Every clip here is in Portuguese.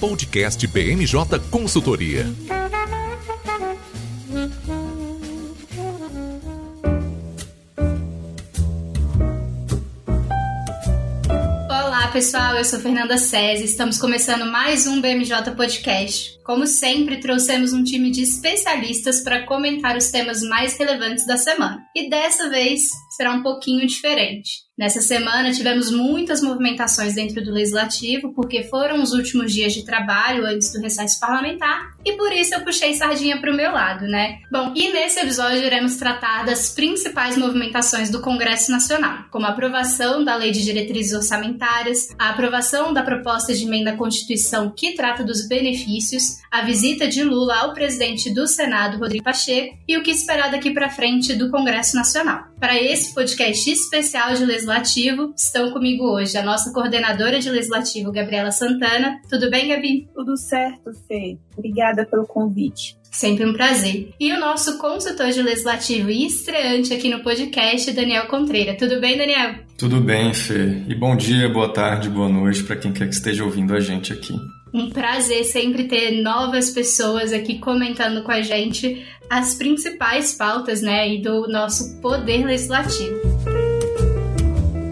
Podcast BMJ Consultoria. Olá pessoal, eu sou Fernanda César. Estamos começando mais um BMJ Podcast. Como sempre, trouxemos um time de especialistas para comentar os temas mais relevantes da semana. E dessa vez será um pouquinho diferente. Nessa semana tivemos muitas movimentações dentro do legislativo, porque foram os últimos dias de trabalho antes do recesso parlamentar, e por isso eu puxei sardinha para o meu lado, né? Bom, e nesse episódio iremos tratar das principais movimentações do Congresso Nacional, como a aprovação da Lei de Diretrizes Orçamentárias, a aprovação da proposta de emenda à Constituição que trata dos benefícios, a visita de Lula ao presidente do Senado, Rodrigo Pacheco, e o que esperar daqui para frente do Congresso Nacional. Para esse podcast especial de legislativo, estão comigo hoje a nossa coordenadora de legislativo, Gabriela Santana. Tudo bem, Gabi? Tudo certo, Fê. Obrigada pelo convite. Sempre um prazer. E o nosso consultor de legislativo e estreante aqui no podcast, Daniel Contreira. Tudo bem, Daniel? Tudo bem, Fê. E bom dia, boa tarde, boa noite para quem quer que esteja ouvindo a gente aqui. Um prazer sempre ter novas pessoas aqui comentando com a gente as principais pautas, né, e do nosso poder legislativo.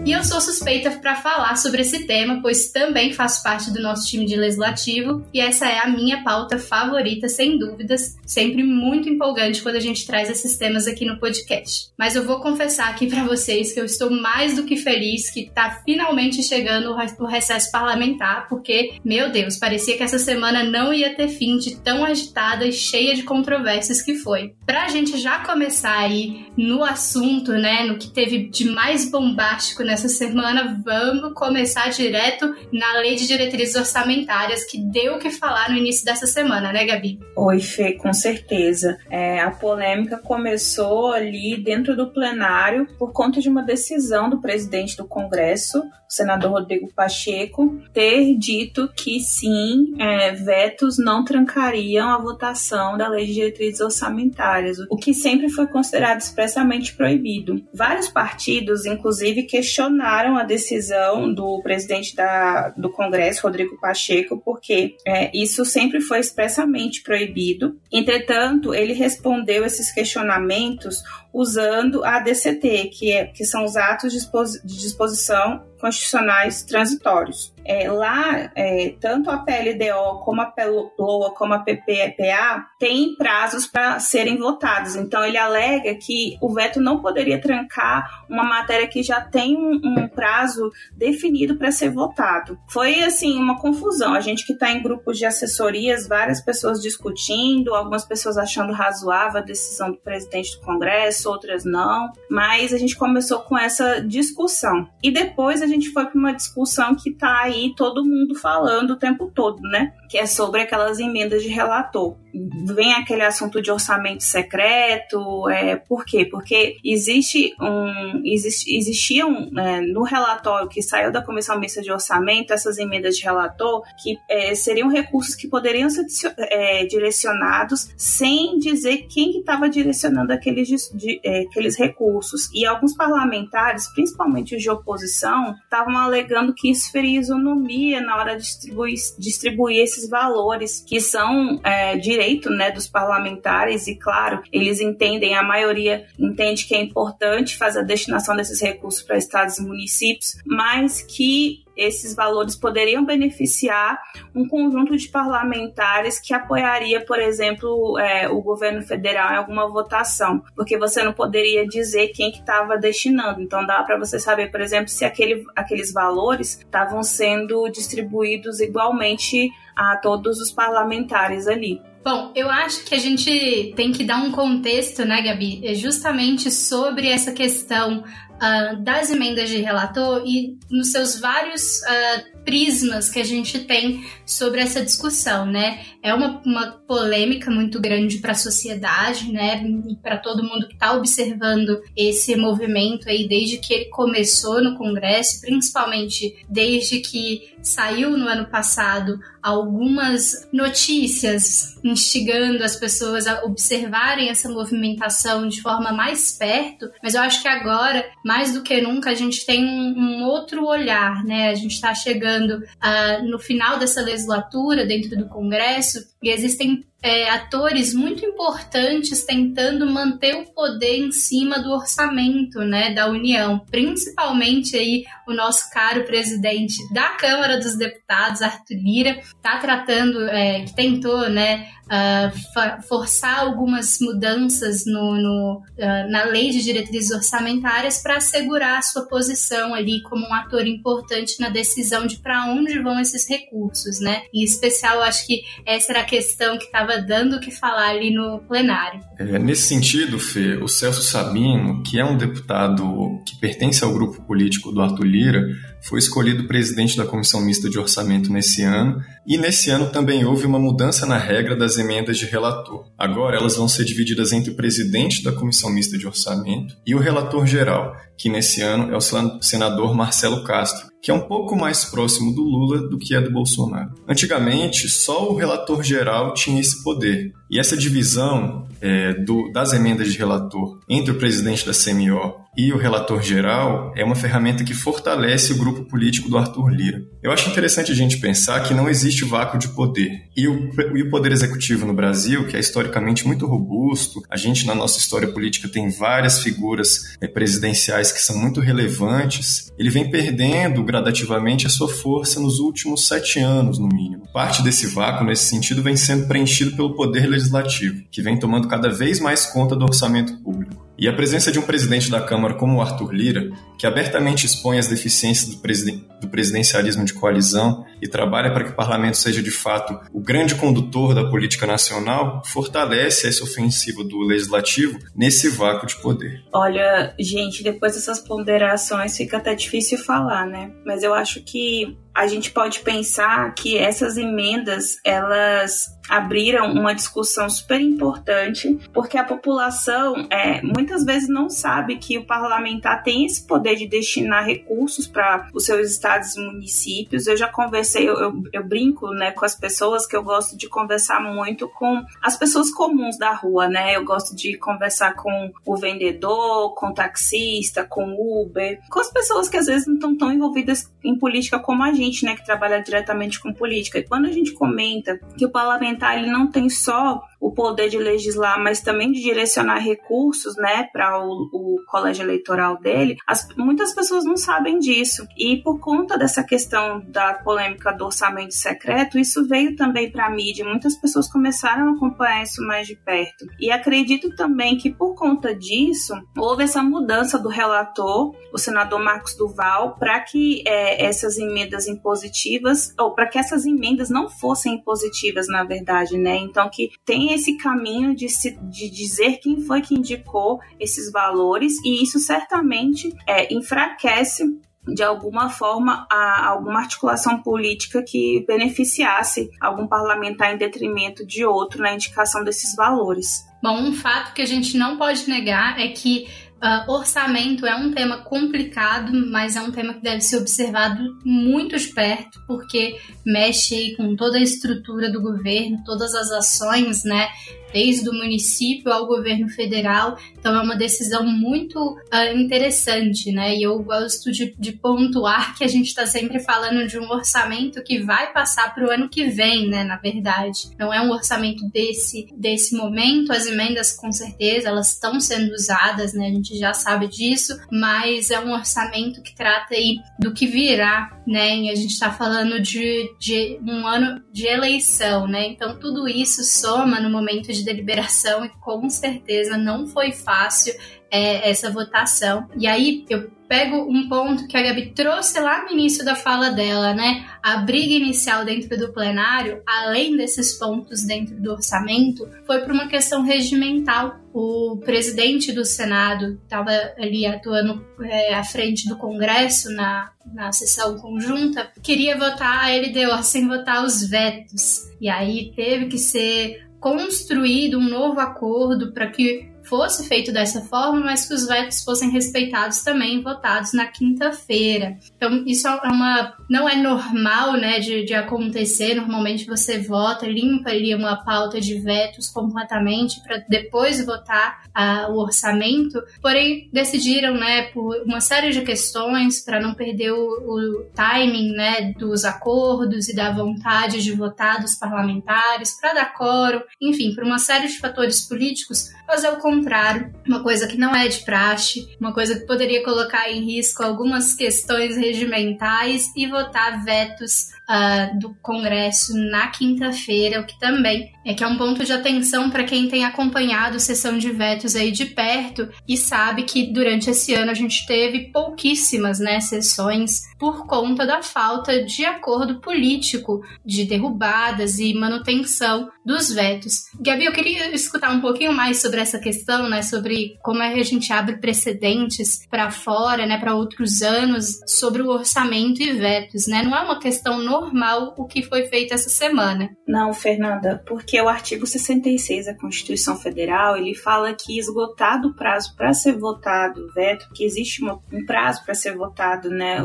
E eu sou suspeita para falar sobre esse tema, pois também faço parte do nosso time de legislativo e essa é a minha pauta favorita, sem dúvidas. Sempre muito empolgante quando a gente traz esses temas aqui no podcast. Mas eu vou confessar aqui para vocês que eu estou mais do que feliz que tá finalmente chegando o recesso parlamentar, porque, meu Deus, parecia que essa semana não ia ter fim de tão agitada e cheia de controvérsias que foi. Pra gente já começar aí no assunto, né, no que teve de mais bombástico nessa semana, vamos começar direto na Lei de Diretrizes Orçamentárias, que deu o que falar no início dessa semana, né, Gabi? Oi, Fê, com certeza. É, a polêmica começou ali dentro do plenário por conta de uma decisão do presidente do Congresso, o senador Rodrigo Pacheco, ter dito que sim, é, vetos não trancariam a votação da Lei de Diretrizes Orçamentárias, o que sempre foi considerado expressamente proibido. Vários partidos, inclusive, questionaram questionaram a decisão do presidente da, do Congresso, Rodrigo Pacheco, porque é, isso sempre foi expressamente proibido. Entretanto, ele respondeu esses questionamentos usando a DCT, que, é, que são os atos de disposição constitucionais transitórios. É, lá, é, tanto a PLDO como a PLOA como a PPPA têm prazos para serem votados. Então, ele alega que o veto não poderia trancar uma matéria que já tem um, um prazo definido para ser votado. Foi, assim, uma confusão. A gente que está em grupos de assessorias, várias pessoas discutindo, algumas pessoas achando razoável a decisão do presidente do Congresso, outras não. Mas a gente começou com essa discussão. E depois a gente foi para uma discussão que está aí todo mundo falando o tempo todo, né? Que é sobre aquelas emendas de relator. Vem aquele assunto de orçamento secreto, é, por quê? Porque existe um, existe, existiam é, no relatório que saiu da Comissão Mista de Orçamento essas emendas de relator que é, seriam recursos que poderiam ser é, direcionados sem dizer quem estava que direcionando aqueles, de, é, aqueles recursos. E alguns parlamentares, principalmente os de oposição, estavam alegando que isso feria isonomia na hora de distribuir, distribuir esses valores, que são é, direito né, dos parlamentares, e claro, eles entendem, a maioria entende que é importante fazer a destinação desses recursos para estados e municípios, mas que esses valores poderiam beneficiar um conjunto de parlamentares que apoiaria, por exemplo, é, o governo federal em alguma votação, porque você não poderia dizer quem que estava destinando. Então dá para você saber, por exemplo, se aquele, aqueles valores estavam sendo distribuídos igualmente a todos os parlamentares ali. Bom, eu acho que a gente tem que dar um contexto, né, Gabi, é justamente sobre essa questão uh, das emendas de relator e nos seus vários uh, prismas que a gente tem sobre essa discussão, né? É uma, uma polêmica muito grande para a sociedade, né? E para todo mundo que está observando esse movimento aí desde que ele começou no Congresso, principalmente desde que saiu no ano passado algumas notícias instigando as pessoas a observarem essa movimentação de forma mais perto, mas eu acho que agora mais do que nunca a gente tem um, outro olhar, né? A gente está chegando uh, no final dessa legislatura dentro do Congresso e existem é, atores muito importantes tentando manter o poder em cima do orçamento né, da União, principalmente aí o nosso caro presidente da Câmara dos Deputados, Arthur Lira, está tratando, é, que tentou né, uh, forçar algumas mudanças no, no uh, na lei de diretrizes orçamentárias para assegurar a sua posição ali como um ator importante na decisão de para onde vão esses recursos, né? Em especial, acho que essa era a questão que estava dando o que falar ali no plenário. É, nesse sentido, Fê, o Celso Sabino, que é um deputado que pertence ao grupo político do Arthur Lira, foi escolhido presidente da Comissão Mista de Orçamento nesse ano, e nesse ano também houve uma mudança na regra das emendas de relator. Agora elas vão ser divididas entre o presidente da Comissão Mista de Orçamento e o relator geral, que nesse ano é o senador Marcelo Castro, que é um pouco mais próximo do Lula do que é do Bolsonaro. Antigamente, só o relator geral tinha esse poder. E essa divisão é, do, das emendas de relator entre o presidente da CMO e o relator geral é uma ferramenta que fortalece o grupo político do Arthur Lira. Eu acho interessante a gente pensar que não existe vácuo de poder. E o, e o poder executivo no Brasil, que é historicamente muito robusto, a gente na nossa história política tem várias figuras é, presidenciais que são muito relevantes, ele vem perdendo gradativamente a sua força nos últimos sete anos, no mínimo. Parte desse vácuo, nesse sentido, vem sendo preenchido pelo poder legislativo, que vem tomando cada vez mais conta do orçamento público. E a presença de um presidente da Câmara como o Arthur Lira, que abertamente expõe as deficiências do, presiden do, presidencialismo de coalizão e trabalha para que o parlamento seja de fato o grande condutor da política nacional, fortalece essa ofensiva do legislativo nesse vácuo de poder. Olha, gente, depois dessas ponderações fica até difícil falar, né? Mas eu acho que a gente pode pensar que essas emendas elas abriram uma discussão super importante, porque a população é, muitas vezes não sabe que o parlamentar tem esse poder de destinar recursos para os seus estados e municípios. Eu já conversei, eu, eu, eu, brinco né, com as pessoas que eu gosto de conversar muito com as pessoas comuns da rua, né? Eu gosto de conversar com o vendedor, com o taxista, com o Uber, com as pessoas que às vezes não estão tão envolvidas em política como a gente, né, que trabalha diretamente com política. E quando a gente comenta que o parlamentar ele não tem só o poder de legislar, mas também de direcionar recursos, né, para o, o, colégio eleitoral dele, as, muitas pessoas não sabem disso. E por conta dessa questão da polêmica do orçamento secreto, isso veio também para a mídia. Muitas pessoas começaram a acompanhar isso mais de perto. E acredito também que por conta disso houve essa mudança do relator, o senador Marcos Duval, para que é, essas emendas impositivas, ou para que essas emendas não fossem impositivas, na verdade, né? Então que tem esse caminho de, se, de dizer quem foi que indicou esses valores, e isso certamente é, enfraquece de alguma forma a alguma articulação política que beneficiasse algum parlamentar em detrimento de outro na indicação desses valores. Bom, um fato que a gente não pode negar é que Uh, orçamento é um tema complicado, mas é um tema que deve ser observado muito de perto, porque mexe com toda a estrutura do governo, todas as ações, né? Desde o município ao governo federal. Então é uma decisão muito uh, interessante, né? E eu gosto de, de pontuar que a gente está sempre falando de um orçamento que vai passar para o ano que vem, né? Na verdade, não é um orçamento desse desse momento. As emendas, com certeza, elas estão sendo usadas, né? A gente já sabe disso, mas é um orçamento que trata aí do que virá, né? E a gente está falando de, de um ano de eleição, né? Então tudo isso soma no momento de de deliberação e com certeza não foi fácil é, essa votação. E aí eu pego um ponto que a Gabi trouxe lá no início da fala dela, né? A briga inicial dentro do plenário, além desses pontos dentro do orçamento, foi por uma questão regimental. O presidente do Senado estava ali atuando é, à frente do Congresso na, na sessão conjunta, queria votar a LDO sem votar os vetos. E aí teve que ser construído um novo acordo para que fosse feito dessa forma, mas que os vetos fossem respeitados também votados na quinta-feira. Então, isso é uma não é normal, né, de, de acontecer. Normalmente você vota, limpa ali uma pauta de vetos completamente para depois votar uh, o orçamento. Porém, decidiram, né, por uma série de questões para não perder o, o timing, né, dos acordos e da vontade de votar dos parlamentares, para dar coro, enfim, por uma série de fatores políticos, fazer o contrário, uma coisa que não é de praxe, uma coisa que poderia colocar em risco algumas questões regimentais e votar vetos uh, do Congresso na quinta-feira, o que também é que é um ponto de atenção para quem tem acompanhado sessão de vetos aí de perto e sabe que durante esse ano a gente teve pouquíssimas né, sessões por conta da falta de acordo político de derrubadas e manutenção dos vetos. Gabi, eu queria escutar um pouquinho mais sobre essa questão, né, sobre como é que a gente abre precedentes para fora, né, para outros anos sobre o orçamento e vetos, né? Não é uma questão normal o que foi feito essa semana. Não, Fernanda, porque o artigo 66 da Constituição Federal, ele fala que esgotado o prazo para ser votado o veto, que existe um prazo para ser votado, né,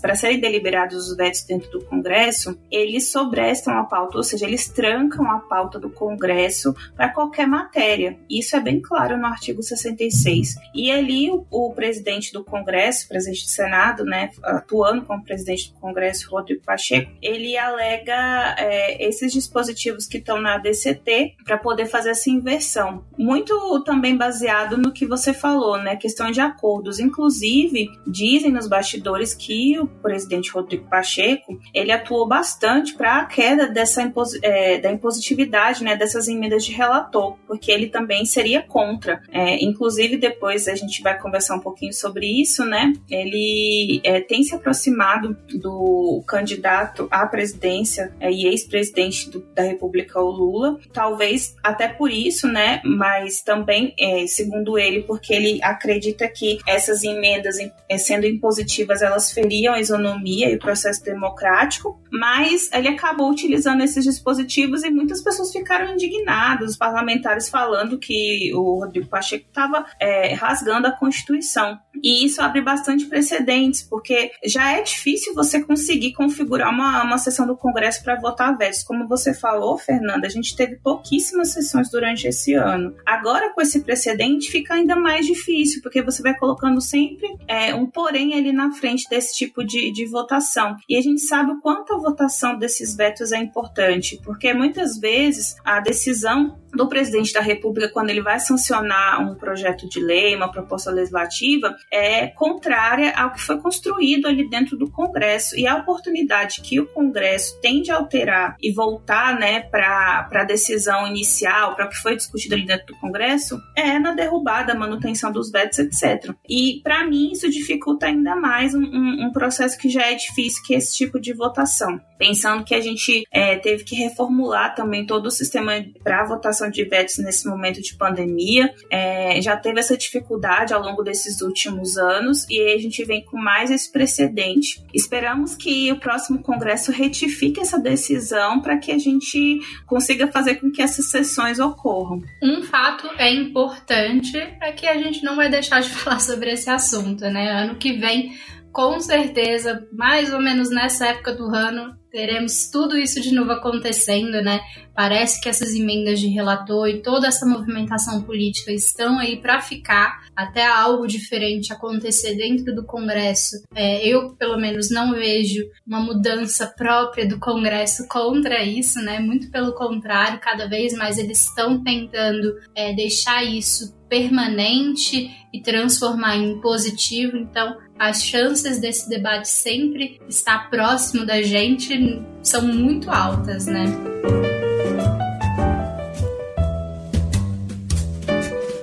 para serem deliberados os vetos dentro do Congresso, eles sobrestam a pauta, ou seja, eles trancam a pauta do Congresso para qualquer matéria. Isso é bem claro no artigo 66. E ali o, o presidente do Congresso, presidente do Senado, né, atuando como presidente do Congresso, Rodrigo Pacheco, ele alega é, esses dispositivos que estão na DCT para poder fazer essa inversão. Muito também baseado no que você falou, né? Questão de acordos. Inclusive, dizem nos bastidores que o presidente Rodrigo Pacheco ele atuou bastante para a queda dessa impos é, da impositividade, né? Dessas emendas de relator, porque ele também seria contra. É, inclusive, depois a gente vai conversar um pouquinho sobre isso, né? Ele é, tem se aproximado do candidato à presidência é, e ex-presidente da República, o Lula. Talvez até por isso, né? Mas também, é, segundo ele, porque ele acredita que essas emendas, é, sendo impositivas, elas feriam a isonomia e o processo democrático. Mas ele acabou utilizando esses dispositivos e muitas pessoas ficaram indignadas, os parlamentares falando que o Rodrigo Pacheco estava é, rasgando a Constituição. E isso abre bastante precedentes, porque já é difícil você conseguir configurar uma, uma sessão do Congresso para votar vetos. Como você falou, Fernanda, a gente teve pouquíssimas sessões durante esse ano. Agora, com esse precedente, fica ainda mais difícil, porque você vai colocando sempre é, um porém ali na frente desse tipo de, de votação. E a gente sabe o quanto a votação desses vetos é importante, porque muitas vezes a decisão do presidente da República quando ele vai sancionar um projeto de lei, uma proposta legislativa, é contrária ao que foi construído ali dentro do Congresso. E a oportunidade que o Congresso tem de alterar e voltar né, para a decisão inicial, para o que foi discutido ali dentro do Congresso, é na derrubada, manutenção dos vetos, etc. E, para mim, isso dificulta ainda mais um, um, um, processo que já é difícil, que é esse tipo de votação. Pensando que a gente é, teve que reformular também todo o sistema para votação de vetos nesse momento de pandemia. É, já teve essa dificuldade ao longo desses últimos anos e aí a gente vem com mais esse precedente. Esperamos que o próximo Congresso retifique essa decisão para que a gente consiga fazer com que essas sessões ocorram. Um fato é importante é que a gente não vai deixar de falar sobre esse assunto, né? Ano que vem com certeza, mais ou menos nessa época do ano, teremos tudo isso de novo acontecendo, né? Parece que essas emendas de relator e toda essa movimentação política estão aí para ficar, até algo diferente acontecer dentro do Congresso. É, eu, pelo menos, não vejo uma mudança própria do Congresso contra isso, né? Muito pelo contrário, cada vez mais eles estão tentando é, deixar isso permanente e transformar em positivo. Então, as chances desse debate sempre estar próximo da gente são muito altas, né?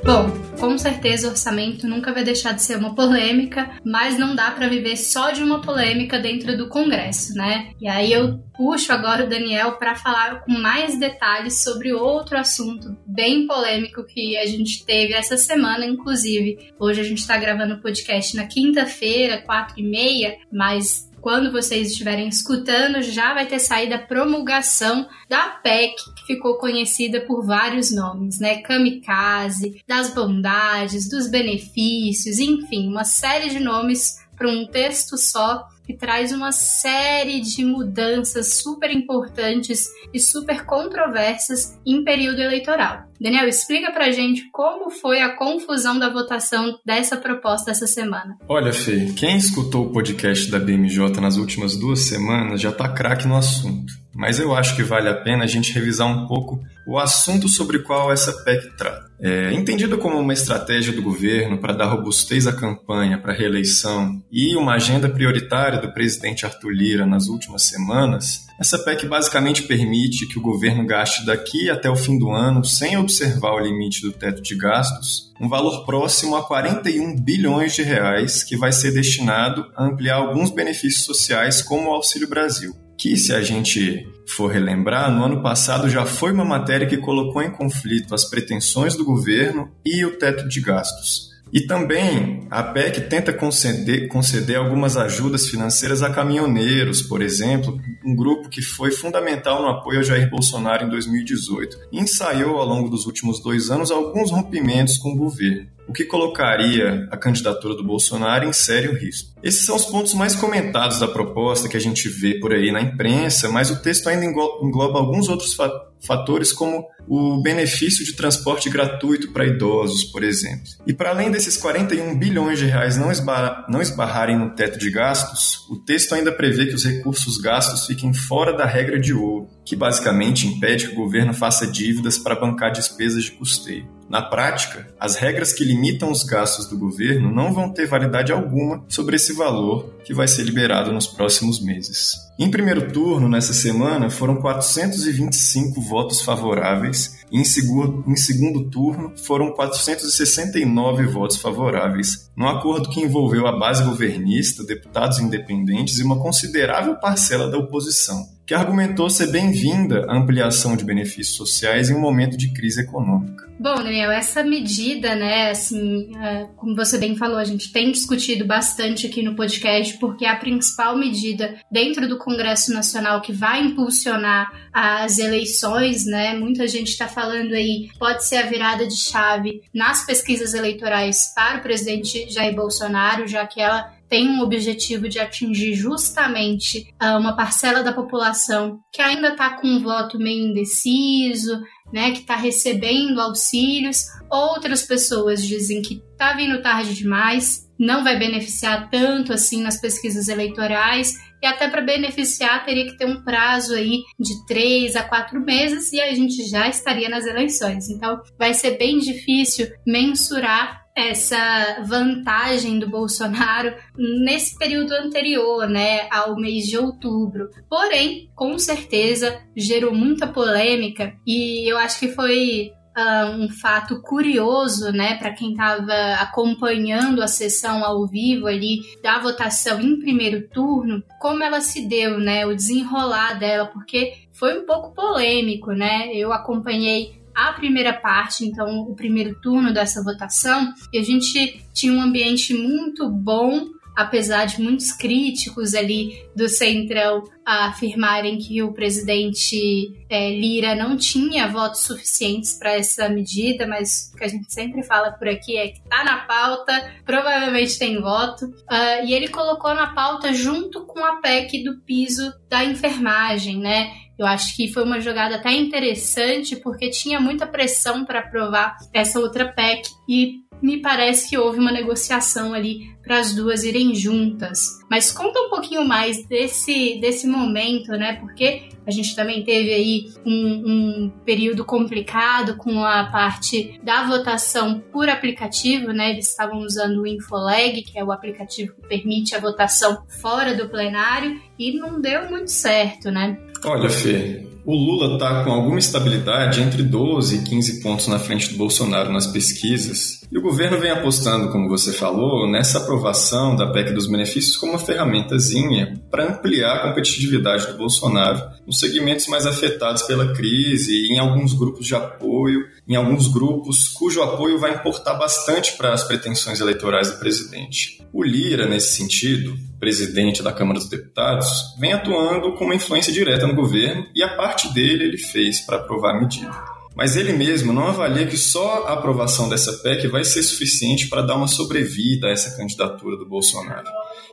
Bom, com certeza o orçamento nunca vai deixar de ser uma polêmica, mas não dá para viver só de uma polêmica dentro do Congresso, né? E aí eu puxo agora o Daniel para falar com mais detalhes sobre outro assunto bem polêmico que a gente teve essa semana, inclusive. Hoje a gente está gravando o podcast na quinta-feira, quatro e meia, mas quando vocês estiverem escutando, já vai ter saído a promulgação da PEC, que ficou conhecida por vários nomes, né? Kamikaze, das bondades, dos benefícios, enfim, uma série de nomes para um texto só que traz uma série de mudanças super importantes e super controversas em período eleitoral. Daniel, explica pra gente como foi a confusão da votação dessa proposta essa semana. Olha, Fê, quem escutou o podcast da BMJ nas últimas duas semanas já tá craque no assunto. Mas eu acho que vale a pena a gente revisar um pouco o assunto sobre o qual essa PEC trata. É, como uma estratégia do governo para dar robustez à campanha para a reeleição e uma agenda prioritária do presidente Arthur Lira nas últimas semanas, essa PEC basicamente permite que o governo gaste daqui até o fim do ano, sem observar o limite do teto de gastos, um valor próximo a 41 bilhões de reais que vai ser destinado a ampliar alguns benefícios sociais como o Auxílio Brasil que, se a gente for relembrar, no ano passado já foi uma matéria que colocou em conflito as pretensões do governo e o teto de gastos. E também a PEC tenta conceder, conceder algumas ajudas financeiras a caminhoneiros, por exemplo, um grupo que foi fundamental no apoio a Jair Bolsonaro em 2018. E ensaiou ao longo dos últimos dois anos alguns rompimentos com o governo o que colocaria a candidatura do Bolsonaro em sério risco. Esses são os pontos mais comentados da proposta que a gente vê por aí na imprensa, mas o texto ainda engloba alguns outros fatores, como o benefício de transporte gratuito para idosos, por exemplo. E para além desses 41 bilhões de reais não, esbar não esbarrarem no teto de gastos, o texto ainda prevê que os recursos gastos fiquem fora da regra de ouro, que basicamente impede que o governo faça dívidas para bancar despesas de custeio. Na prática, as regras que limitam os gastos do governo não vão ter validade alguma sobre esse valor que vai ser liberado nos próximos meses. Em primeiro turno, nessa semana, foram 425 votos favoráveis. E em segundo, em segundo turno foram 469 votos favoráveis, num acordo que envolveu a base governista, deputados independentes e uma considerável parcela da oposição que argumentou ser bem-vinda a ampliação de benefícios sociais em um momento de crise econômica. Bom, Daniel, essa medida, né, assim, é, como você bem falou, a gente tem discutido bastante aqui no podcast, porque é a principal medida dentro do Congresso Nacional que vai impulsionar as eleições, né? Muita gente está falando aí, pode ser a virada de chave nas pesquisas eleitorais para o presidente Jair Bolsonaro, já que ela tem um objetivo de atingir justamente uh, uma parcela da população que ainda está com um voto meio indeciso, né, que está recebendo auxílios. Outras pessoas dizem que está vindo tarde demais, não vai beneficiar tanto assim nas pesquisas eleitorais e até para beneficiar teria que ter um prazo aí de três a quatro meses e a gente já estaria nas eleições. Então vai ser bem difícil mensurar essa vantagem do Bolsonaro nesse período anterior, né, ao mês de outubro. Porém, com certeza gerou muita polêmica e eu acho que foi uh, um fato curioso, né, para quem estava acompanhando a sessão ao vivo ali da votação em primeiro turno, como ela se deu, né, o desenrolar dela, porque foi um pouco polêmico, né? Eu acompanhei a primeira parte, então o primeiro turno dessa votação, e a gente tinha um ambiente muito bom, apesar de muitos críticos ali do Centrão afirmarem que o presidente é, Lira não tinha votos suficientes para essa medida, mas o que a gente sempre fala por aqui é que está na pauta, provavelmente tem voto, uh, e ele colocou na pauta junto com a PEC do piso da enfermagem, né? Eu acho que foi uma jogada até interessante, porque tinha muita pressão para aprovar essa outra PEC e me parece que houve uma negociação ali para as duas irem juntas. Mas conta um pouquinho mais desse, desse momento, né? Porque a gente também teve aí um, um período complicado com a parte da votação por aplicativo, né? Eles estavam usando o Infoleg, que é o aplicativo que permite a votação fora do plenário, e não deu muito certo, né? Olha, Fê, o Lula está com alguma estabilidade entre 12 e 15 pontos na frente do Bolsonaro nas pesquisas, e o governo vem apostando, como você falou, nessa aprovação da PEC dos benefícios como uma ferramentazinha para ampliar a competitividade do Bolsonaro nos segmentos mais afetados pela crise e em alguns grupos de apoio, em alguns grupos cujo apoio vai importar bastante para as pretensões eleitorais do presidente. O Lira, nesse sentido, presidente da Câmara dos Deputados, vem atuando com uma influência direta no governo e a parte dele ele fez para aprovar a medida. mas ele mesmo não avalia que só a aprovação dessa PEC vai ser suficiente para dar uma sobrevida a essa candidatura do Bolsonaro.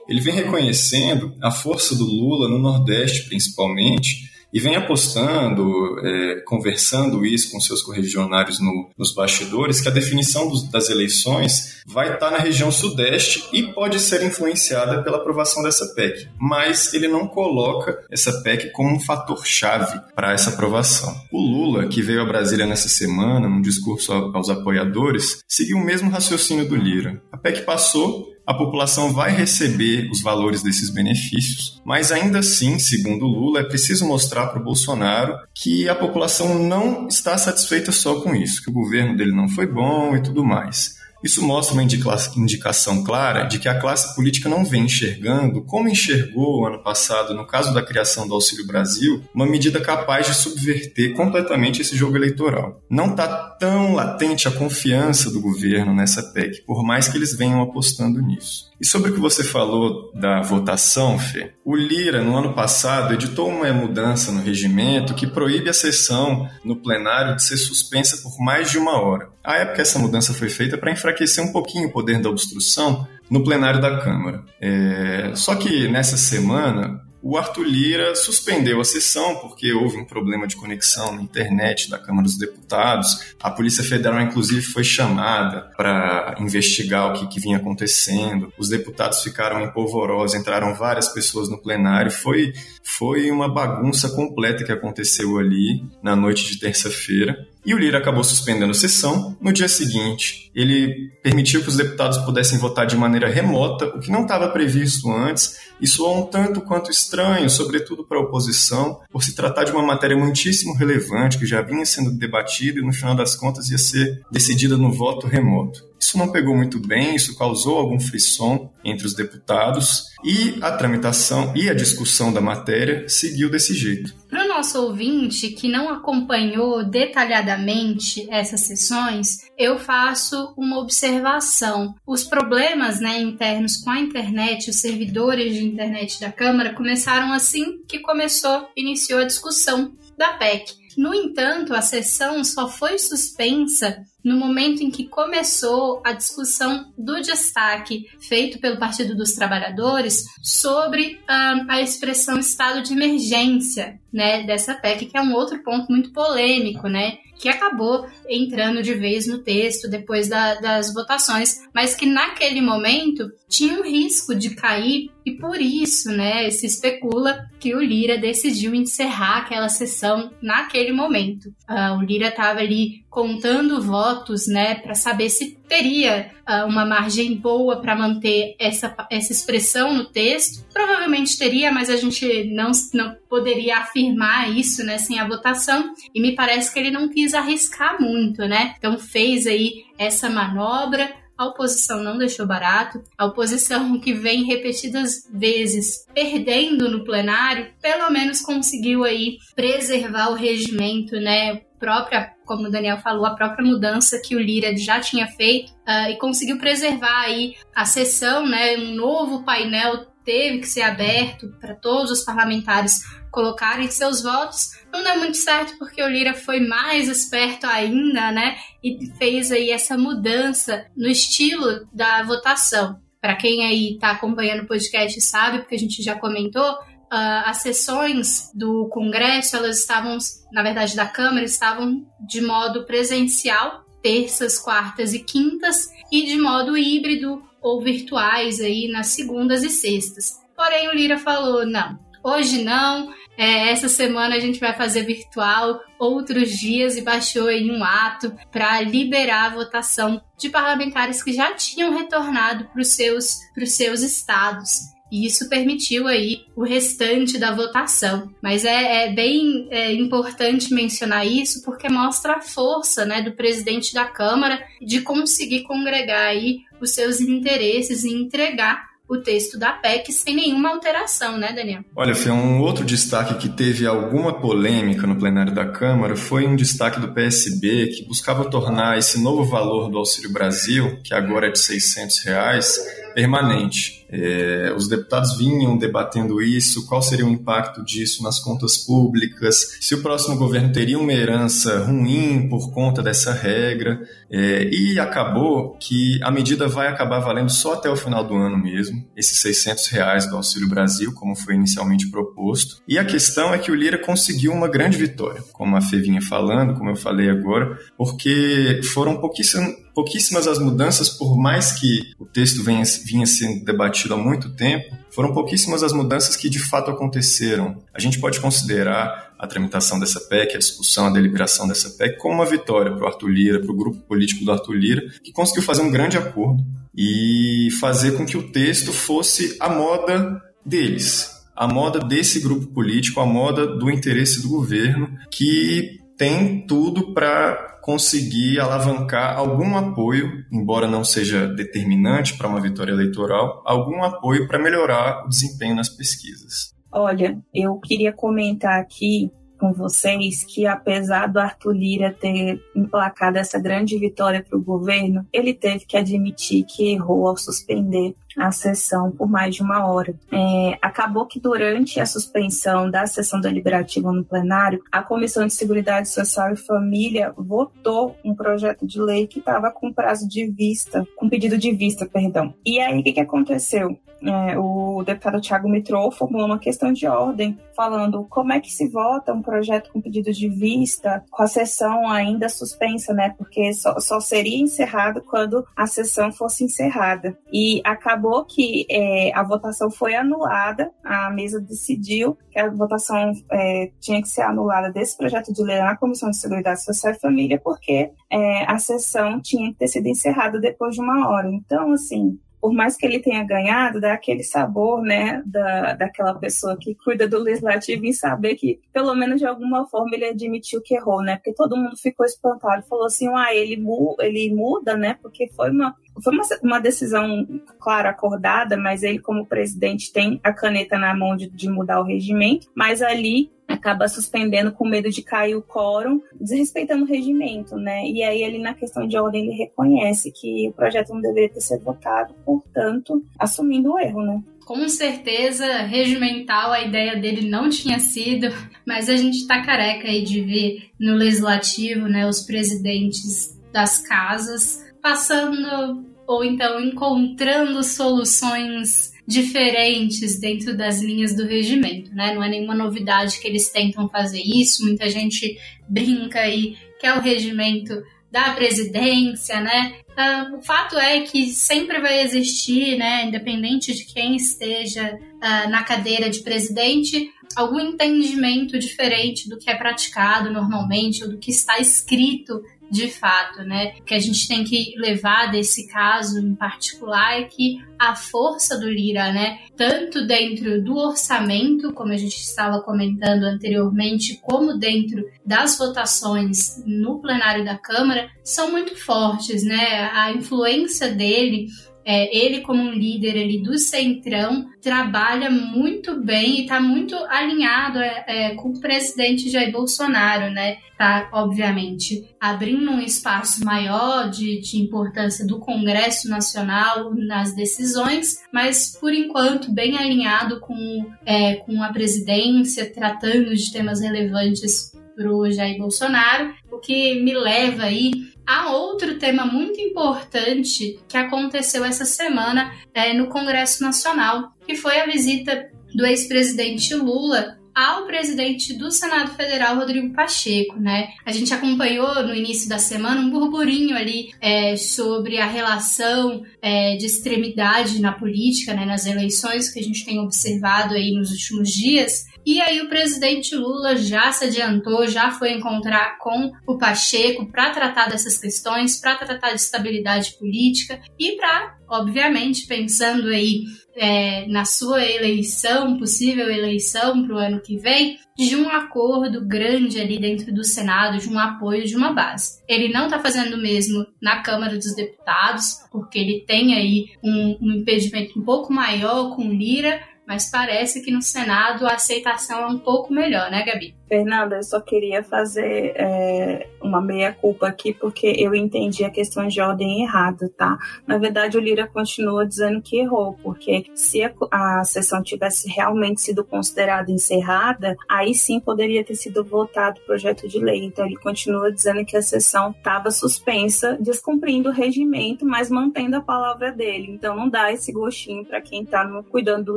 Ele vem reconhecendo a força do Lula no Nordeste, principalmente, e vem apostando, é, conversando isso com seus correligionários no, nos bastidores, que a definição dos, das eleições vai estar na região sudeste e pode ser influenciada pela aprovação dessa PEC. Mas ele não coloca essa PEC como um fator chave para essa aprovação. O Lula, que veio a Brasília nessa semana, num discurso aos apoiadores, seguiu o mesmo raciocínio do Lira. A PEC passou, a população vai receber os valores desses benefícios, mas ainda assim, segundo Lula, é preciso mostrar para o Bolsonaro que a população não está satisfeita só com isso, que o governo dele não foi bom e tudo mais. Isso mostra uma indicação clara de que a classe política não vem enxergando, como enxergou ano passado no caso da criação do Auxílio Brasil, uma medida capaz de subverter completamente esse jogo eleitoral. Não está tão latente a confiança do governo nessa PEC, por mais que eles venham apostando nisso. E sobre o que você falou da votação, Fê, o Lira, no ano passado, editou uma mudança no regimento que proíbe a sessão no plenário de ser suspensa por mais de uma hora. À época, essa mudança foi feita para enfraquecer um pouquinho o poder da obstrução no plenário da Câmara. É... Só que nessa semana, o Arthur Lira suspendeu a sessão porque houve um problema de conexão na internet da Câmara dos Deputados. A Polícia Federal, inclusive, foi chamada para investigar o que, que, vinha acontecendo. Os deputados ficaram em polvorosa, entraram várias pessoas no plenário. Foi, foi uma bagunça completa que aconteceu ali na noite de terça-feira. E o Lira acabou suspendendo a sessão. No dia seguinte, ele permitiu que os deputados pudessem votar de maneira remota, o que não estava previsto antes, e soou um tanto quanto estranho, sobretudo para a oposição, por se tratar de uma matéria muitíssimo relevante que já vinha sendo debatida e no final das contas ia ser decidida no voto remoto. Isso não pegou muito bem, isso causou algum frisson entre os deputados e a tramitação e a discussão da matéria seguiu desse jeito. Para o nosso ouvinte que não acompanhou detalhadamente essas sessões, eu faço uma observação. Os problemas né, internos com a internet, os servidores de internet da Câmara começaram assim que começou, iniciou a discussão da PEC. No entanto, a sessão só foi suspensa no momento em que começou a discussão do destaque feito pelo Partido dos Trabalhadores sobre um, a expressão estado de emergência, né, dessa PEC, que é um outro ponto muito polêmico, né, que acabou entrando de vez no texto depois da, das votações, mas que naquele momento tinha um risco de cair e por isso, né, se especula que o Lira decidiu encerrar aquela sessão naquele momento. Uh, o Lira estava ali contando votos, né, para saber se teria uh, uma margem boa para manter essa, essa expressão no texto. Provavelmente teria, mas a gente não, não poderia afirmar isso, né, sem a votação. E me parece que ele não quis arriscar muito, né? Então fez aí essa manobra a oposição não deixou barato. A oposição que vem repetidas vezes perdendo no plenário, pelo menos conseguiu aí preservar o regimento, né? Própria, como o Daniel falou, a própria mudança que o Lira já tinha feito uh, e conseguiu preservar aí a sessão, né? Um novo painel teve que ser aberto para todos os parlamentares colocarem seus votos. Não deu muito certo porque o Lira foi mais esperto ainda, né? E fez aí essa mudança no estilo da votação. Para quem aí está acompanhando o podcast sabe, porque a gente já comentou, uh, as sessões do Congresso, elas estavam, na verdade, da Câmara, estavam de modo presencial, terças, quartas e quintas, e de modo híbrido ou virtuais aí nas segundas e sextas. Porém, o Lira falou: não, hoje não. É, essa semana a gente vai fazer virtual outros dias e baixou em um ato para liberar a votação de parlamentares que já tinham retornado para os seus, seus estados. E isso permitiu aí o restante da votação. Mas é, é bem é, importante mencionar isso porque mostra a força né, do presidente da Câmara de conseguir congregar aí os seus interesses e entregar o texto da PEC sem nenhuma alteração, né, Daniel? Olha, foi um outro destaque que teve alguma polêmica no plenário da Câmara foi um destaque do PSB que buscava tornar esse novo valor do Auxílio Brasil, que agora é de 600 reais, permanente. É, os deputados vinham debatendo isso, qual seria o impacto disso nas contas públicas, se o próximo governo teria uma herança ruim por conta dessa regra, é, e acabou que a medida vai acabar valendo só até o final do ano mesmo, esses 600 reais do Auxílio Brasil, como foi inicialmente proposto. E a questão é que o Lira conseguiu uma grande vitória, como a Fê vinha falando, como eu falei agora, porque foram pouquíssimas, as mudanças, por mais que o texto venha, vinha sendo debatido há muito tempo, foram pouquíssimas as mudanças que de fato aconteceram. A gente pode considerar a tramitação dessa PEC, a discussão, a deliberação dessa PEC, como uma vitória para o Arthur Lira, para o grupo político do Arthur Lira, que conseguiu fazer um grande acordo e fazer com que o texto fosse a moda deles, a moda desse grupo político, a moda do interesse do governo, que tem tudo para conseguir alavancar algum apoio, embora não seja determinante para uma vitória eleitoral, algum apoio para melhorar o desempenho nas pesquisas. Olha, eu queria comentar aqui com vocês que, apesar do Arthur Lira ter emplacado essa grande vitória para o governo, ele teve que admitir que errou ao suspender a sessão por mais de uma hora. É, acabou que durante a suspensão da sessão deliberativa no plenário, a Comissão de Seguridade Social e Família votou um projeto de lei que estava com prazo de vista, com pedido de vista, perdão. E aí o que, que aconteceu? É, o deputado Tiago Mitrou formulou uma questão de ordem, falando como é que se vota um projeto com pedido de vista, com a sessão ainda suspensa, né? Porque só, só seria encerrado quando a sessão fosse encerrada. E acabou acabou que é, a votação foi anulada, a mesa decidiu que a votação é, tinha que ser anulada desse projeto de lei na Comissão de Seguridade Social e Família, porque é, a sessão tinha que ter sido encerrada depois de uma hora. Então, assim, por mais que ele tenha ganhado, dá aquele sabor, né, da, daquela pessoa que cuida do legislativo em saber que, pelo menos de alguma forma, ele admitiu que errou, né, porque todo mundo ficou espantado, falou assim, ah, ele, mu ele muda, né, porque foi uma, foi uma, uma decisão, claro, acordada, mas ele, como presidente, tem a caneta na mão de, de mudar o regimento, mas ali acaba suspendendo com medo de cair o quórum, desrespeitando o regimento, né? E aí ele na questão de ordem ele reconhece que o projeto não deveria ter sido votado, portanto, assumindo o erro, né? Com certeza, regimental a ideia dele não tinha sido, mas a gente tá careca aí de ver no legislativo, né, os presidentes das casas passando ou então encontrando soluções diferentes dentro das linhas do regimento, né? Não é nenhuma novidade que eles tentam fazer isso, muita gente brinca aí que é o regimento da presidência, né? Uh, o fato é que sempre vai existir, né, independente de quem esteja uh, na cadeira de presidente, algum entendimento diferente do que é praticado normalmente ou do que está escrito de fato, né? O que a gente tem que levar desse caso em particular é que a força do Lira, né, tanto dentro do orçamento, como a gente estava comentando anteriormente, como dentro das votações no plenário da Câmara, são muito fortes, né? A influência dele é, ele, como um líder ali do Centrão, trabalha muito bem e está muito alinhado é, é, com o presidente Jair Bolsonaro, né? Tá, obviamente, abrindo um espaço maior de, de importância do Congresso Nacional nas decisões, mas por enquanto bem alinhado com, é, com a presidência, tratando de temas relevantes para o Jair Bolsonaro, o que me leva aí Há outro tema muito importante que aconteceu essa semana é, no Congresso Nacional, que foi a visita do ex-presidente Lula ao presidente do Senado Federal, Rodrigo Pacheco, né? A gente acompanhou no início da semana um burburinho ali é, sobre a relação é, de extremidade na política, né, nas eleições que a gente tem observado aí nos últimos dias. E aí o presidente Lula já se adiantou, já foi encontrar com o Pacheco para tratar dessas questões, para tratar de estabilidade política e para, obviamente, pensando aí é, na sua eleição, possível eleição para o ano que vem, de um acordo grande ali dentro do Senado, de um apoio de uma base. Ele não está fazendo o mesmo na Câmara dos Deputados, porque ele tem aí um, um impedimento um pouco maior com Lira, mas parece que no Senado a aceitação é um pouco melhor, né, Gabi? Fernanda, eu só queria fazer é, uma meia-culpa aqui, porque eu entendi a questão de ordem errada, tá? Na verdade, o Lira continua dizendo que errou, porque se a, a sessão tivesse realmente sido considerada encerrada, aí sim poderia ter sido votado o projeto de lei. Então, ele continua dizendo que a sessão estava suspensa, descumprindo o regimento, mas mantendo a palavra dele. Então, não dá esse gostinho para quem está cuidando do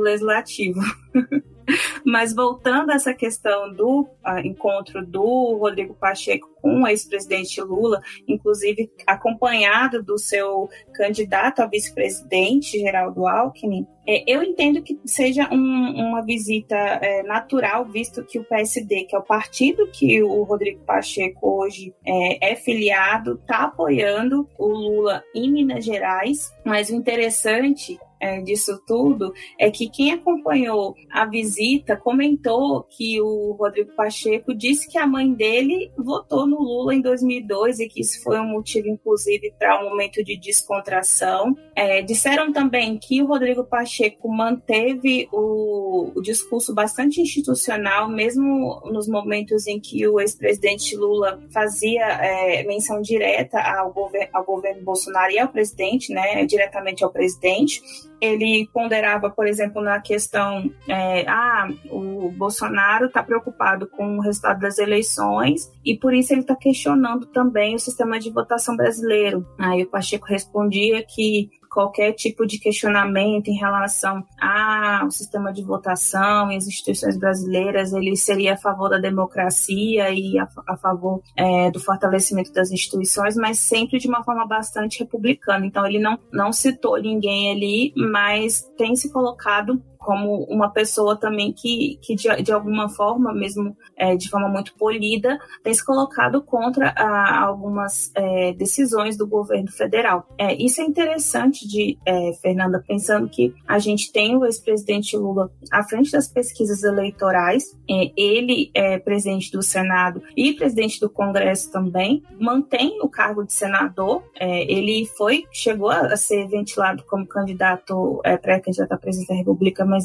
legislativo. Mas voltando a essa questão do uh, encontro do Rodrigo Pacheco com o ex-presidente Lula, inclusive acompanhado do seu candidato a vice-presidente, Geraldo Alckmin, é, eu entendo que seja um, uma visita é, natural, visto que o PSD, que é o partido que o Rodrigo Pacheco hoje é, é filiado, está apoiando o Lula em Minas Gerais. Mas o interessante é, disso tudo é que quem acompanhou a visita comentou que o Rodrigo Pacheco disse que a mãe dele votou no Lula em 2002 e que isso foi um motivo, inclusive, para um momento de descontração. É, disseram também que o Rodrigo Pacheco manteve o, o discurso bastante institucional, mesmo nos momentos em que o ex-presidente Lula fazia é, menção direta ao, gover ao governo Bolsonaro e ao presidente, né, diretamente ao presidente ele ponderava, por exemplo, na questão, é, ah, o Bolsonaro está preocupado com o resultado das eleições e por isso ele está questionando também o sistema de votação brasileiro. Aí o Pacheco respondia que qualquer tipo de questionamento em relação ao sistema de votação e as instituições brasileiras, ele seria a favor da democracia e a, a favor é, do fortalecimento das instituições, mas sempre de uma forma bastante republicana. Então, ele não, não citou ninguém ali, mas tem se colocado como uma pessoa também que, que de, de alguma forma, mesmo é, de forma muito polida, tem se colocado contra a, algumas é, decisões do governo federal. É, isso é interessante de é, Fernanda, pensando que a gente tem o ex-presidente Lula à frente das pesquisas eleitorais, é, ele é presidente do Senado e presidente do Congresso também, mantém o cargo de senador, é, ele foi, chegou a ser ventilado como candidato, pré-candidato à presidência da República, mas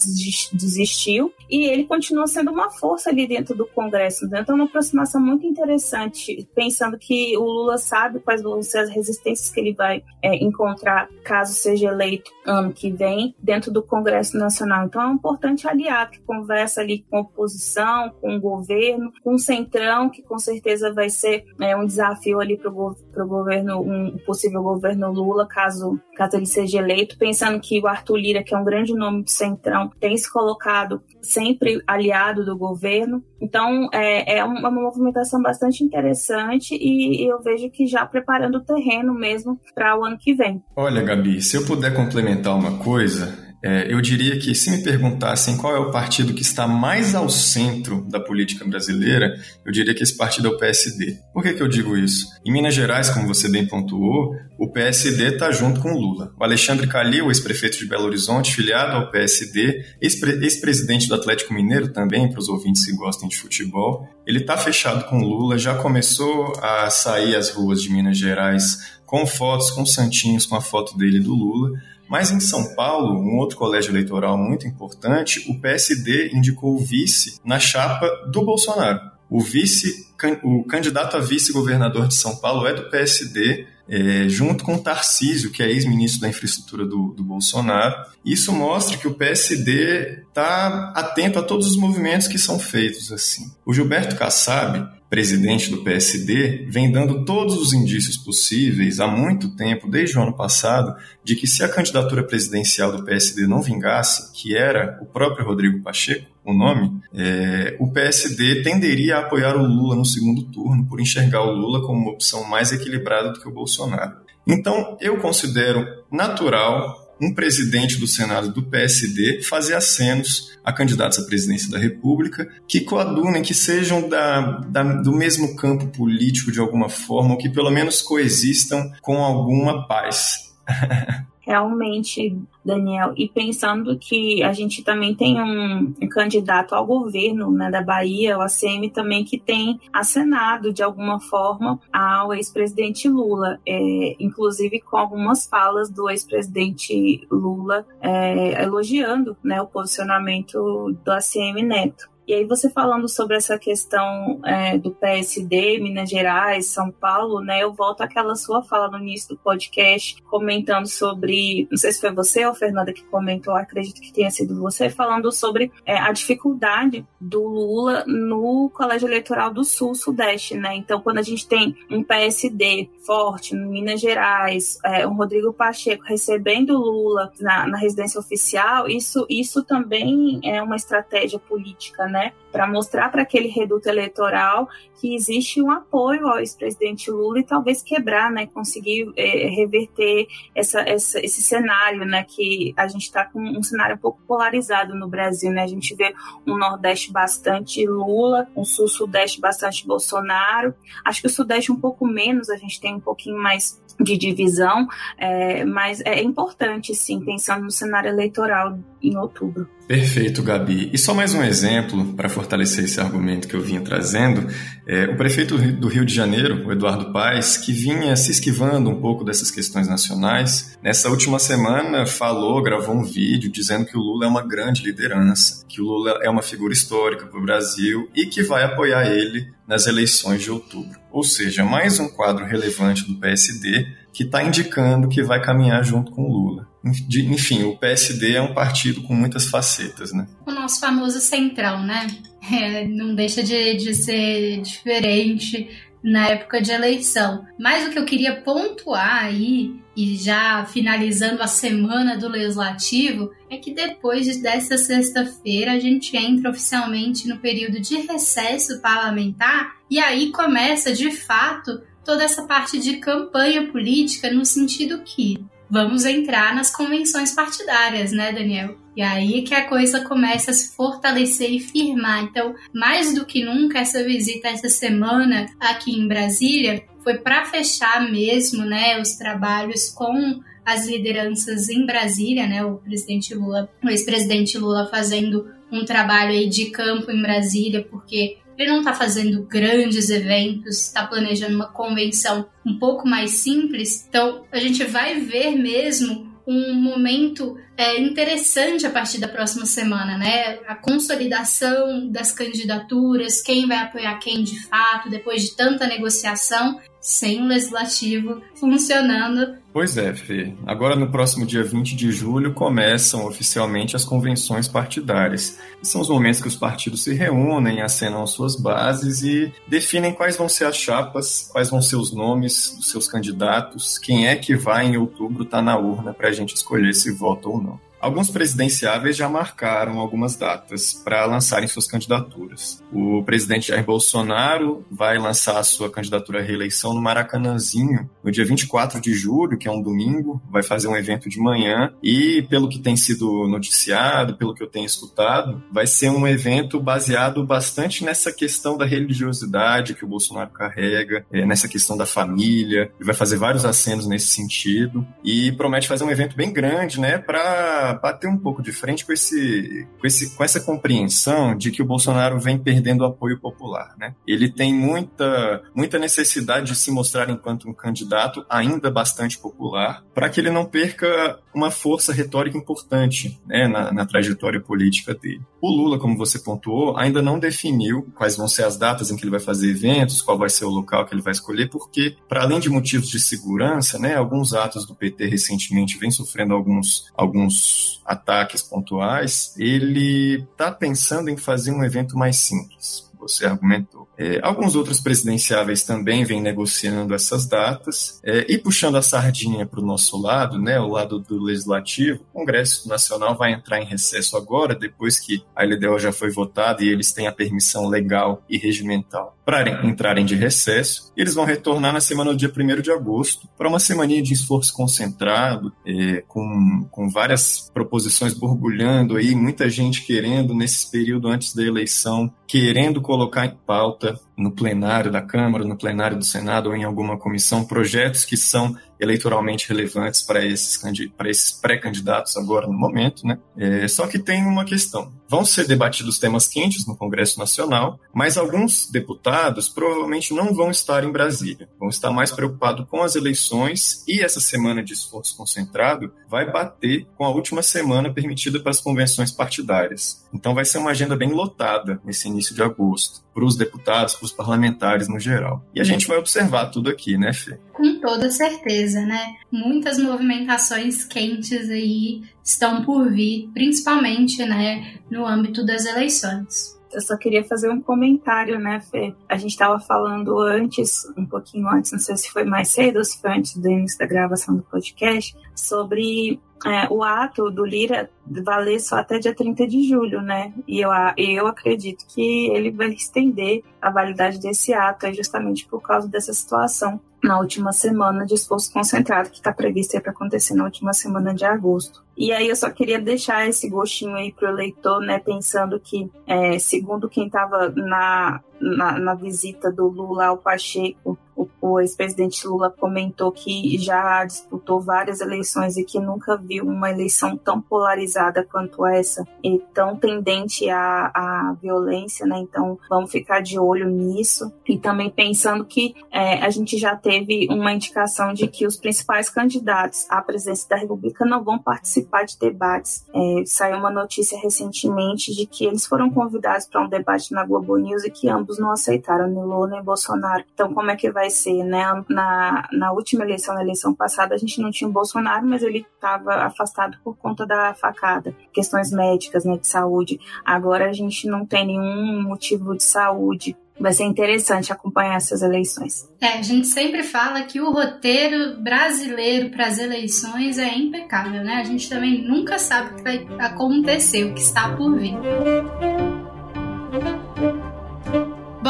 desistiu, e ele continua sendo uma força ali dentro do Congresso. Né? Então, é uma aproximação muito interessante, pensando que o Lula sabe quais vão ser as resistências que ele vai é, encontrar caso seja eleito ano que vem dentro do Congresso Nacional. Então, é um importante aliado que conversa ali com a oposição, com o governo, com o Centrão, que com certeza vai ser é, um desafio ali para o governo, um possível governo Lula, caso, caso ele seja eleito, pensando que o Arthur Lira, que é um grande nome do Centrão, tem se colocado sempre aliado do governo. Então, é, é uma movimentação bastante interessante e eu vejo que já preparando o terreno mesmo para o ano que vem. Olha, Gabi, se eu puder complementar uma coisa, é, eu diria que se me perguntassem qual é o partido que está mais ao centro da política brasileira, eu diria que esse partido é o PSD. Por que, que eu digo isso? Em Minas Gerais, como você bem pontuou, o PSD está junto com o Lula. O Alexandre Calil, ex-prefeito de Belo Horizonte, filiado ao PSD, ex-presidente do Atlético Mineiro também, para os ouvintes que gostem de futebol, ele está fechado com o Lula, já começou a sair às ruas de Minas Gerais com fotos, com santinhos, com a foto dele do Lula. Mas em São Paulo, um outro colégio eleitoral muito importante, o PSD indicou o vice na chapa do Bolsonaro. O vice, o candidato a vice-governador de São Paulo é do PSD, é, junto com Tarcísio, que é ex-ministro da infraestrutura do, do, Bolsonaro. Isso mostra que o PSD está atento a todos os movimentos que são feitos assim. O Gilberto Kassab, presidente do PSD, vem dando todos os indícios possíveis há muito tempo, desde o ano passado, de que se a candidatura presidencial do PSD não vingasse, que era o próprio Rodrigo Pacheco, o nome, é, o PSD tenderia a apoiar o Lula no segundo turno, por enxergar o Lula como uma opção mais equilibrada do que o Bolsonaro. Então, eu considero natural um presidente do Senado do PSD fazer acenos a candidatos à presidência da República que coadunem, que sejam da, da, do mesmo campo político de alguma forma, ou que pelo menos coexistam com alguma paz. realmente, Daniel, e pensando que a gente também tem um, um candidato ao governo né, da Bahia, o ACM também, que tem acenado de alguma forma ao ex-presidente Lula, é, inclusive com algumas falas do ex-presidente Lula é, elogiando né, o posicionamento do ACM Neto. E aí você falando sobre essa questão é, do PSD, Minas Gerais, São Paulo, né? Eu volto àquela sua fala no início do podcast, comentando sobre, não sei se foi você ou Fernanda que comentou, acredito que tenha sido você, falando sobre é, a dificuldade do Lula no colégio eleitoral do Sul-Sudeste, né? Então, quando a gente tem um PSD forte no Minas Gerais, é, um Rodrigo Pacheco recebendo Lula na, na residência oficial, isso, isso também é uma estratégia política, né? Para mostrar para aquele reduto eleitoral que existe um apoio ao ex-presidente Lula e talvez quebrar, né? Conseguir é, reverter essa, essa, esse cenário, né? Que a gente está com um cenário um pouco polarizado no Brasil, né? A gente vê um Nordeste bastante Lula, um Sul-Sudeste bastante Bolsonaro. Acho que o Sudeste um pouco menos, a gente tem um pouquinho mais de divisão, é, mas é importante, sim, pensando no cenário eleitoral em outubro. Perfeito, Gabi. E só mais um exemplo para fortalecer esse argumento que eu vinha trazendo. É, o prefeito do Rio de Janeiro, o Eduardo Paes, que vinha se esquivando um pouco dessas questões nacionais, nessa última semana falou, gravou um vídeo dizendo que o Lula é uma grande liderança, que o Lula é uma figura histórica para o Brasil e que vai apoiar ele nas eleições de outubro. Ou seja, mais um quadro relevante do PSD que está indicando que vai caminhar junto com o Lula. Enfim, o PSD é um partido com muitas facetas, né? O nosso famoso centrão, né? É, não deixa de, de ser diferente na época de eleição. Mas o que eu queria pontuar aí, e já finalizando a semana do Legislativo, é que depois dessa sexta-feira a gente entra oficialmente no período de recesso parlamentar e aí começa de fato toda essa parte de campanha política no sentido que vamos entrar nas convenções partidárias, né, Daniel? E aí que a coisa começa a se fortalecer e firmar. Então, mais do que nunca, essa visita essa semana aqui em Brasília foi para fechar mesmo, né, os trabalhos com as lideranças em Brasília, né, o presidente Lula, o ex-presidente Lula fazendo um trabalho aí de campo em Brasília, porque ele não está fazendo grandes eventos, está planejando uma convenção um pouco mais simples. Então, a gente vai ver mesmo um momento é, interessante a partir da próxima semana, né? A consolidação das candidaturas, quem vai apoiar quem de fato, depois de tanta negociação, sem o legislativo funcionando. Pois é, Fê. Agora, no próximo dia 20 de julho, começam oficialmente as convenções partidárias. São os momentos que os partidos se reúnem, acenam suas bases e definem quais vão ser as chapas, quais vão ser os nomes dos seus candidatos, quem é que vai em outubro estar tá na urna para a gente escolher se vota ou não. Alguns presidenciáveis já marcaram algumas datas para lançarem suas candidaturas. O presidente Jair Bolsonaro vai lançar sua candidatura à reeleição no Maracanãzinho no dia 24 de julho, que é um domingo, vai fazer um evento de manhã e, pelo que tem sido noticiado, pelo que eu tenho escutado, vai ser um evento baseado bastante nessa questão da religiosidade que o Bolsonaro carrega, é, nessa questão da família, ele vai fazer vários acenos nesse sentido e promete fazer um evento bem grande, né, para bater um pouco de frente com, esse, com, esse, com essa compreensão de que o Bolsonaro vem perdendo o apoio popular. Né? Ele tem muita, muita necessidade de se mostrar enquanto um candidato ainda bastante popular, para que ele não perca uma força retórica importante né, na, na trajetória política dele. O Lula, como você pontuou, ainda não definiu quais vão ser as datas em que ele vai fazer eventos, qual vai ser o local que ele vai escolher, porque, para além de motivos de segurança, né, alguns atos do PT recentemente vêm sofrendo alguns, alguns ataques pontuais, ele está pensando em fazer um evento mais simples. Você argumentou. É, alguns outros presidenciáveis também vêm negociando essas datas é, e puxando a sardinha para o nosso lado, né, o lado do legislativo. O Congresso Nacional vai entrar em recesso agora, depois que a LDO já foi votada e eles têm a permissão legal e regimental para entrarem de recesso. Eles vão retornar na semana do dia 1 de agosto para uma semaninha de esforço concentrado, é, com, com várias proposições borbulhando aí, muita gente querendo, nesse período antes da eleição, querendo colocar em pauta no plenário da Câmara, no plenário do Senado ou em alguma comissão projetos que são eleitoralmente relevantes para esses, para esses pré-candidatos agora no momento, né? É, só que tem uma questão. Vão ser debatidos temas quentes no Congresso Nacional, mas alguns deputados provavelmente não vão estar em Brasília. Vão estar mais preocupados com as eleições e essa semana de esforço concentrado vai bater com a última semana permitida para as convenções partidárias. Então vai ser uma agenda bem lotada nesse início de agosto, para os deputados, para os parlamentares no geral. E a gente vai observar tudo aqui, né, Fê? Com toda certeza, né? Muitas movimentações quentes aí estão por vir, principalmente, né, no âmbito das eleições. Eu só queria fazer um comentário, né, Fê? A gente estava falando antes, um pouquinho antes, não sei se foi mais cedo ou se foi antes do início da gravação do podcast, sobre é, o ato do Lira valer só até dia 30 de julho, né? E eu, eu acredito que ele vai estender a validade desse ato, justamente por causa dessa situação na última semana de esforço concentrado que está previsto para acontecer na última semana de agosto. E aí eu só queria deixar esse gostinho aí para o eleitor, né, pensando que, é, segundo quem estava na, na, na, visita do Lula ao Pacheco, o, o ex-presidente Lula comentou que já disputou várias eleições e que nunca viu uma eleição tão polarizada quanto essa e tão tendente à, à violência, né? Então vamos ficar de olho nisso. E também pensando que é, a gente já teve uma indicação de que os principais candidatos à presidência da República não vão participar de debates. É, saiu uma notícia recentemente de que eles foram convidados para um debate na Globo News e que ambos não aceitaram, nem Lula nem Bolsonaro. Então, como é que vai ser, né? Na, na última eleição, na eleição passada, a gente não tinha o Bolsonaro, mas ele estava afastado por conta da facada, questões médicas, né, de saúde. Agora a gente não tem nenhum motivo de saúde vai ser interessante acompanhar essas eleições. É, a gente sempre fala que o roteiro brasileiro para as eleições é impecável, né? A gente também nunca sabe o que vai acontecer, o que está por vir.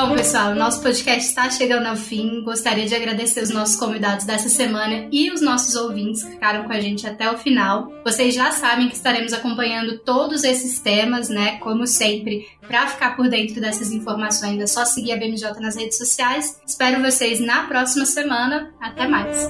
Bom, pessoal, nosso podcast está chegando ao fim. Gostaria de agradecer os nossos convidados dessa semana e os nossos ouvintes que ficaram com a gente até o final. Vocês já sabem que estaremos acompanhando todos esses temas, né? Como sempre, para ficar por dentro dessas informações é só seguir a BMJ nas redes sociais. Espero vocês na próxima semana. Até mais.